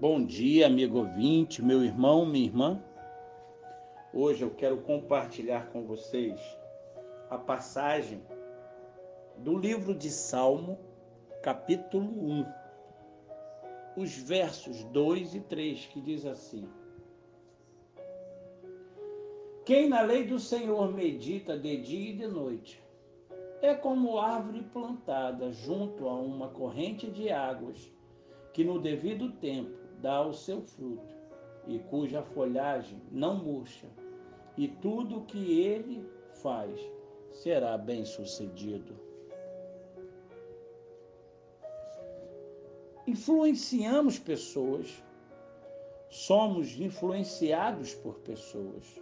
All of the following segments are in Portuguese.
Bom dia, amigo ouvinte, meu irmão, minha irmã. Hoje eu quero compartilhar com vocês a passagem do livro de Salmo, capítulo 1, os versos 2 e 3, que diz assim: Quem na lei do Senhor medita de dia e de noite, é como árvore plantada junto a uma corrente de águas, que no devido tempo dá o seu fruto, e cuja folhagem não murcha, e tudo o que ele faz será bem sucedido. Influenciamos pessoas, somos influenciados por pessoas.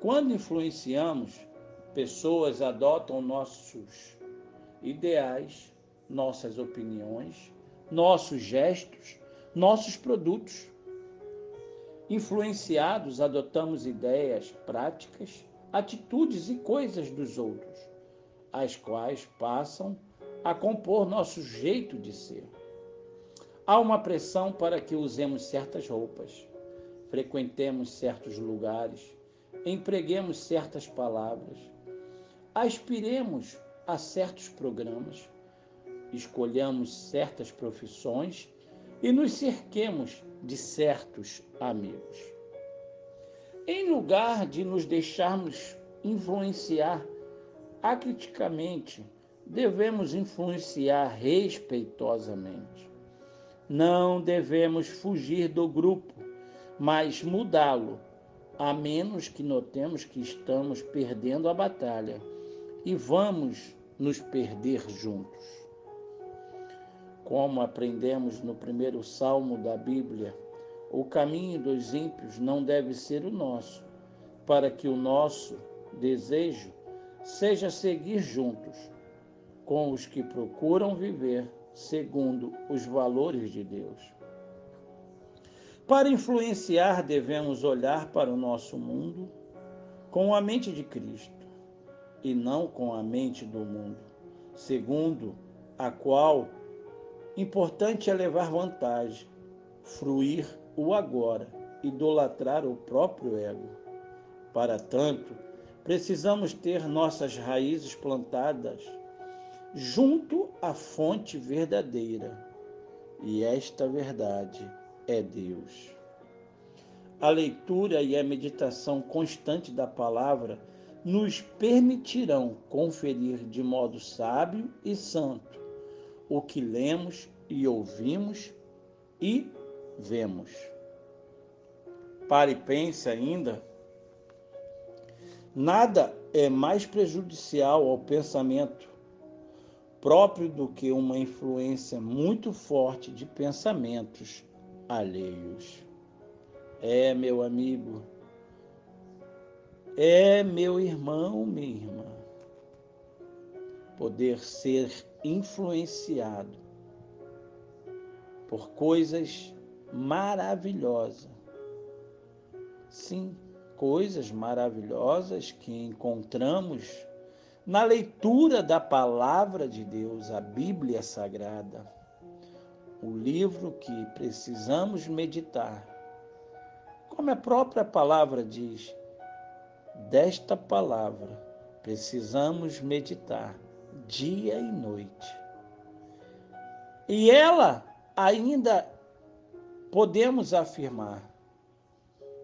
Quando influenciamos, pessoas adotam nossos ideais, nossas opiniões, nossos gestos, nossos produtos. Influenciados, adotamos ideias, práticas, atitudes e coisas dos outros, as quais passam a compor nosso jeito de ser. Há uma pressão para que usemos certas roupas, frequentemos certos lugares, empreguemos certas palavras, aspiremos a certos programas, escolhamos certas profissões e nos cerquemos de certos amigos. Em lugar de nos deixarmos influenciar acriticamente, devemos influenciar respeitosamente. Não devemos fugir do grupo, mas mudá-lo, a menos que notemos que estamos perdendo a batalha e vamos nos perder juntos como aprendemos no primeiro salmo da Bíblia, o caminho dos ímpios não deve ser o nosso, para que o nosso desejo seja seguir juntos com os que procuram viver segundo os valores de Deus. Para influenciar, devemos olhar para o nosso mundo com a mente de Cristo e não com a mente do mundo, segundo a qual Importante é levar vantagem, fruir o agora, idolatrar o próprio ego. Para tanto, precisamos ter nossas raízes plantadas junto à fonte verdadeira, e esta verdade é Deus. A leitura e a meditação constante da palavra nos permitirão conferir de modo sábio e santo o que lemos e ouvimos e vemos. Pare e pense ainda. Nada é mais prejudicial ao pensamento próprio do que uma influência muito forte de pensamentos alheios. É, meu amigo, é, meu irmão, minha irmã, poder ser influenciado por coisas maravilhosas. Sim, coisas maravilhosas que encontramos na leitura da palavra de Deus, a Bíblia Sagrada, o livro que precisamos meditar. Como a própria palavra diz, desta palavra precisamos meditar dia e noite. E ela ainda podemos afirmar: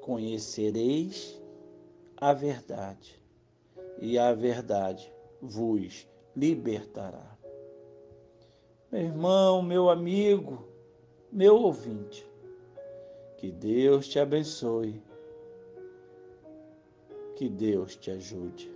conhecereis a verdade, e a verdade vos libertará. Meu irmão, meu amigo, meu ouvinte, que Deus te abençoe, que Deus te ajude.